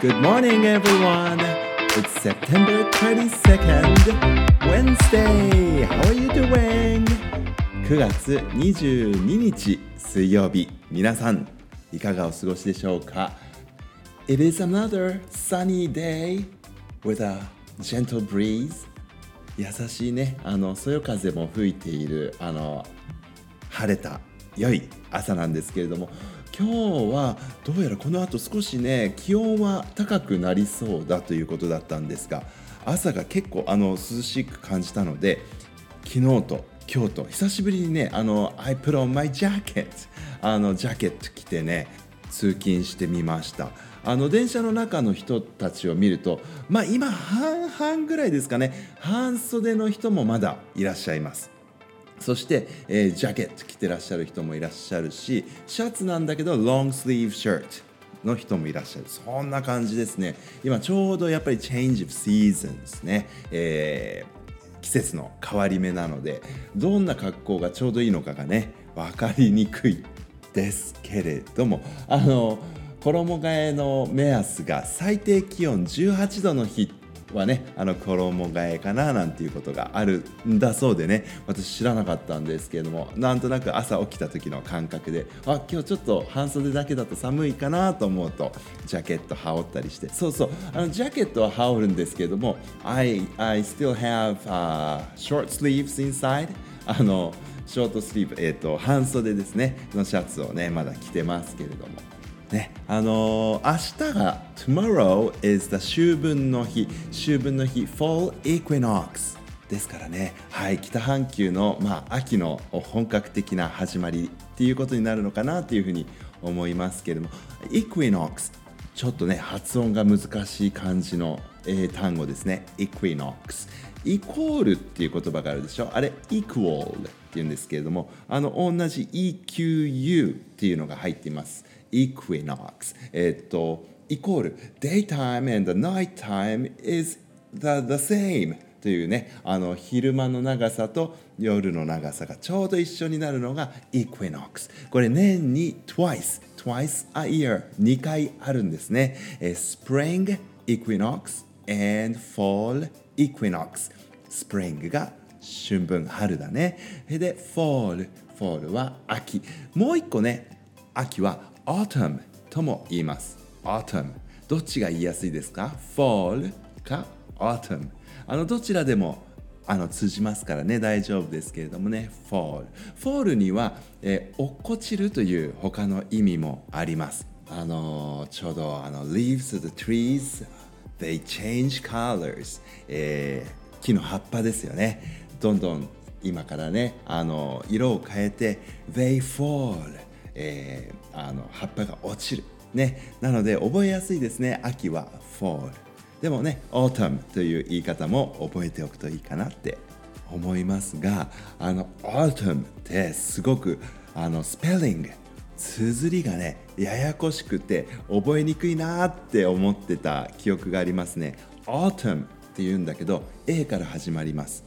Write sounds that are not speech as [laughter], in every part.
Good morning, everyone. It's September 22nd, Wednesday. How are you doing? 9月22日水曜日、皆さんいかがお過ごしでしょうか It is another sunny day with a gentle breeze. 優しいね、あのそよ風も吹いているあの晴れた良い朝なんですけれども今日はどうやらこの後少しね気温は高くなりそうだということだったんですが朝が結構あの涼しく感じたので昨日と今日と久しぶりにねあの I put on my jacket あのジャケット着てね通勤してみました。あの電車の中の人たちを見るとまあ今半々ぐらいですかね半袖の人もまだいらっしゃいます。そして、えー、ジャケット着てらっしゃる人もいらっしゃるしシャツなんだけどロングスリーブシャツの人もいらっしゃる。そんな感じですね。今ちょうどやっぱりチェンジオブシーズンですね、えー、季節の変わり目なのでどんな格好がちょうどいいのかがね分かりにくいですけれども。あの衣替えの目安が最低気温18度の日はねあの衣替えかななんていうことがあるんだそうでね。私知らなかったんですけれどもなんとなく朝起きた時の感覚であ今日ちょっと半袖だけだと寒いかなと思うとジャケット羽織ったりして。そうそうあのジャケットは羽織るんですけれども I, I still have、uh, short sleeves inside. あのショートスリーブ、えーと半袖ですね。のシャツをねまだ着てますけれども。ね、あのー、明日が Tomorrow is the 秋分の日。秋分の日 Fall Equinox ですからね、はい、北半球の、まあ、秋の本格的な始まりっていうことになるのかなというふうに思いますけれども。Equinox ちょっとね発音が難しい感じの、えー、単語ですね。Equinox イコールっていう言葉があるでしょ？あれ equal っていうんですけれどもあの同じ EQU っていうのが入っています。equinox えっとイコール daytime and nighttime is the, the same というねあの昼間の長さと夜の長さがちょうど一緒になるのが equinox これ年に twice twice a year 2回あるんですね、spring equinox and fall equinox スプリングが春分春だねで fall fall は秋もう一個ね秋は autumn とも言います autumn どっちが言いやすいですか fall か autumn あのどちらでもあの通じますからね。大丈夫ですけれどもね。fall fall には、えー、落っこちるという他の意味もあります。あのちょうどあの leaves of the trees they change colors、えー、木の葉っぱですよね。どんどん今からねあの色を変えて they fall えー、あの葉っぱが落ちる、ね、なので覚えやすいですね。秋は fall でもね autumn という言い方も覚えておくといいかなって思いますがあの autumn ってすごくあのスペリング綴りがねややこしくて覚えにくいなって思ってた記憶がありますね。autumn って言うんだけど A から始まります。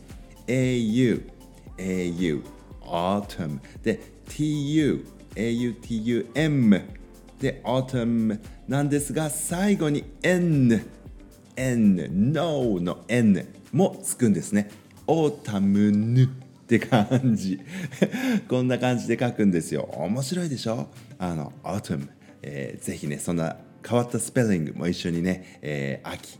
AU AU autumn で TU autum で autumn なんですが最後に n n no の n もつくんですね。autumn って感じ。[laughs] こんな感じで書くんですよ。面白いでしょ？あの autumn、えー、ぜひねそんな変わったスペリングも一緒にね、えー、秋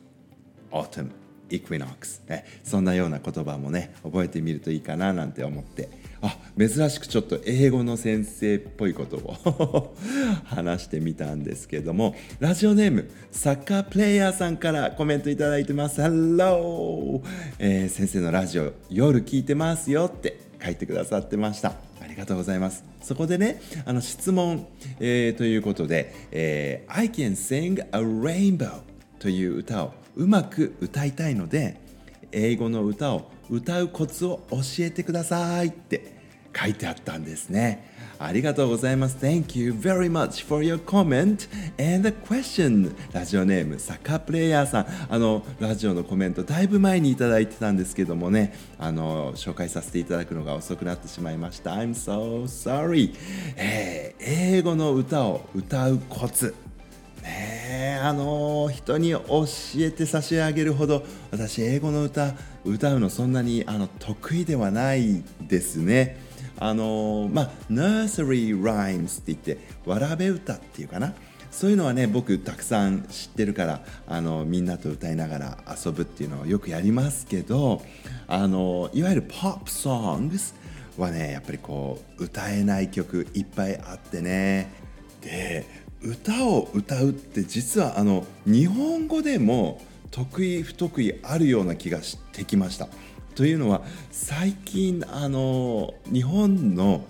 autumn equinox、ね、そんなような言葉もね覚えてみるといいかななんて思って。あ珍しくちょっと英語の先生っぽいことを。話してみたんですけどもラジオネームサッカープレイヤーさんからコメントいただいてます。Hello、えー、先生のラジオ夜聞いてますよって書いてくださってました。ありがとうございます。そこでねあの質問、えー、ということで、えー、I can sing a rainbow という歌をうまく歌いたいので英語の歌を歌うコツを教えてくださいって書いてあったんですね。ありがとうございます。Thank you very much for your comment and the question. ラジオネーム、サッカープレイヤーさん。あの、ラジオのコメント、だいぶ前にいただいてたんですけどもね、あの、紹介させていただくのが遅くなってしまいました。I'm so sorry. えー、英語の歌を歌うコツ。ねあの人に教えて差し上げるほど私英語の歌歌うのそんなにあの得意ではないですねあのまあ nursery rhymes って言ってわらべ歌っていうかなそういうのはね僕たくさん知ってるからあのみんなと歌いながら遊ぶっていうのをよくやりますけどあのいわゆる pop songs はねやっぱりこう歌えない曲いっぱいあってねで歌を歌うって実はあの日本語でも得意不得意あるような気がしてきました。というのは最近あの日本の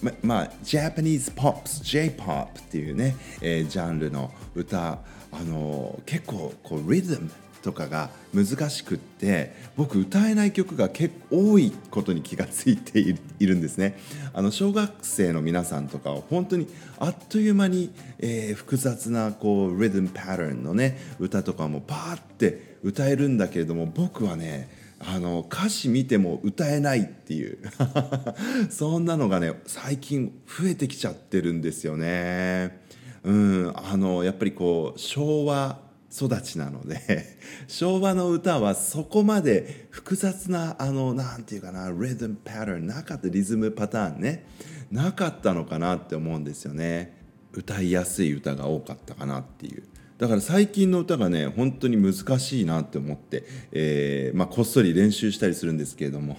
ままあ、ジャパニーズポップス J-POP っていうね、えー、ジャンルの歌あの結構こうリズムとかが難しくって僕歌えない曲が結構多いことに気がついているんですね。あの小学生の皆さんとかは本当にあっという間に、えー、複雑なこうリズムパターンのね歌とかもパーって歌えるんだけれども僕はねあの歌詞見ても歌えないっていう。[laughs] そんなのがね最近増えてきちゃってるんですよね。うん、あのやっぱりこう昭和育ちなので [laughs] 昭和の歌はそこまで複雑なあのなんていうかなリズムパターンなかったリズムパターンねなかったのかなって思うんですよね。歌いやすい歌が多かったかなっていう。だから最近の歌がね本当に難しいなって思って、えー、まあ、こっそり練習したりするんですけれども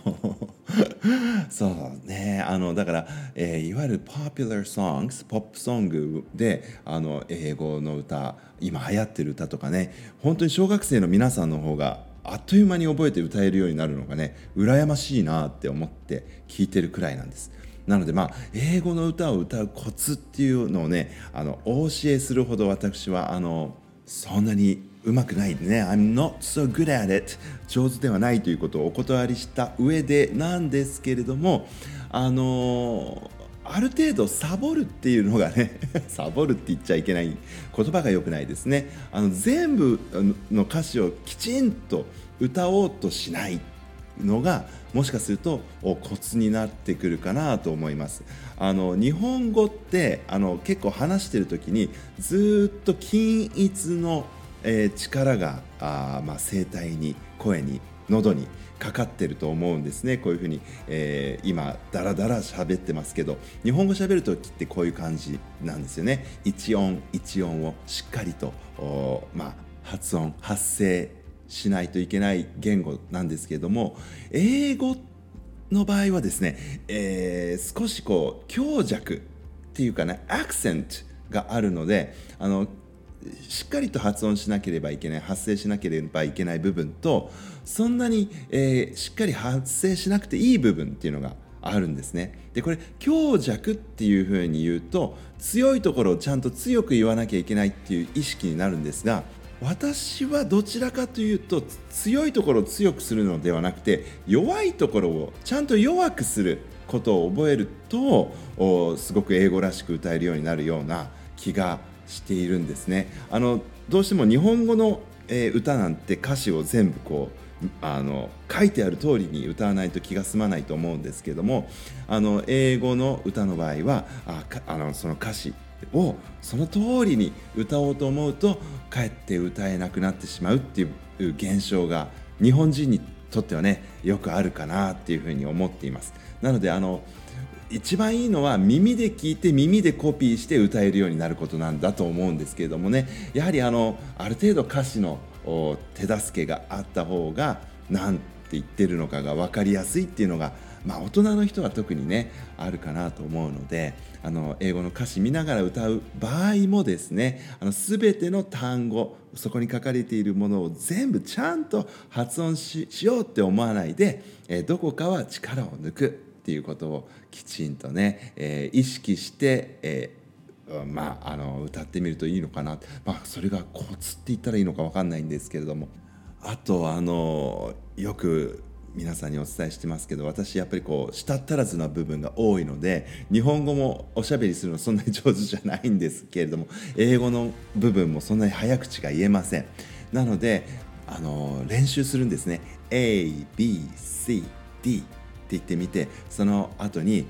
[laughs] そうねあのだから、えー、いわゆる popular songs ポップソングであの英語の歌今流行ってる歌とかね本当に小学生の皆さんの方があっという間に覚えて歌えるようになるのがね羨ましいなって思って聞いてるくらいなんです。なのでまあ英語の歌を歌うコツっていうのをねあのお教えするほど私はあのそんなにうまくないね。I'm not so good at it. 上手ではないということをお断りした上でなんですけれどもあのある程度サボるっていうのがね [laughs] サボるって言っちゃいけない言葉が良くないですね。あの全部の歌詞をきちんと歌おうとしない。のがもしかするとコツになってくるかなと思います。あの日本語ってあの結構話してる時にずっと均一の、えー、力があ、まあ、声帯に声に喉にかかってると思うんですね。こういうふうに、えー、今ダラダラ喋ってますけど日本語喋る時ってこういう感じなんですよね。一音一音をしっかりとまあ、発音発声しないといけない言語なんですけれども英語の場合はですね、えー、少しこう強弱っていうかねアクセントがあるのであのしっかりと発音しなければいけない発声しなければいけない部分とそんなに、えー、しっかり発声しなくていい部分っていうのがあるんですね。でこれ強弱っていうふうに言うと強いところをちゃんと強く言わなきゃいけないっていう意識になるんですが私はどちらかというと強いところを強くするのではなくて弱いところをちゃんと弱くすることを覚えるとすごく英語らしく歌えるようになるような気がしているんですね。あのどうしても日本語の、え、歌なんて歌詞を全部こうあの書いてある通りに歌わないと気が済まないと思うんですけどもあの英語の歌の場合はああのその歌詞をその通りに歌おうと思うとかえって歌えなくなってしまうっていう現象が日本人にとってはねよくあるかなっていうふうに思っています。なのであの一番いいのは耳で聞いて耳でコピーして歌えるようになることなんだと思うんですけれどもね。やはりあのある程度歌詞の手助けがあった方が何て言ってるのかが分かりやすいっていうのがまあ、大人の人は特にねあるかなと思うのであの英語の歌詞見ながら歌う場合もですねあの全ての単語そこに書かれているものを全部ちゃんと発音しようって思わないで、えどこかは力を抜くっていうことをきちんとね、えー、意識して、えーまあ、あの歌ってみるといいのかな、まあ、それがコツって言ったらいいのか分かんないんですけれども。あとあのよく皆さんにお伝えしてますけど私やっぱりこう舌足らずな部分が多いので日本語もおしゃべりするのそんなに上手じゃないんですけれども英語の部分もそんなに早口が言えません。なのであの練習するんですね。ABCD って言ってみてその後に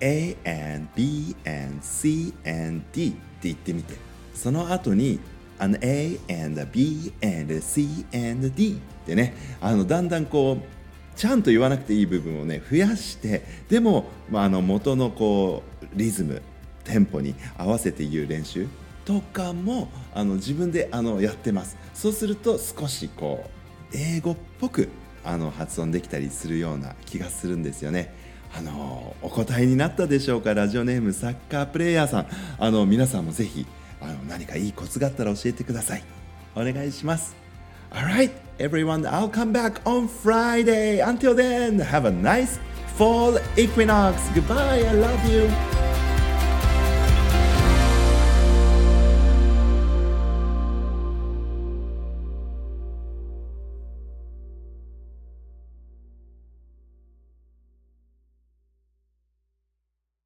A and B and C and D って言ってみてその後に an A and B and C and D ってねあのだんだんこうちゃんと言わなくていい部分をね増やしてでも、まあ、あの元のこうリズムテンポに合わせて言う練習とかもあの自分であのやってます。そうすると少しこう英語っぽくあの発音できたりするような気がするんですよね。あのお答えになったでしょうか？ラジオネームサッカープレーヤーさん。あの皆さんもぜひあの何かいいコツがあったら教えてください。お願いします。Alright everyone I'll come back on Friday. Until then have a nice fall equinox. Goodbye I love you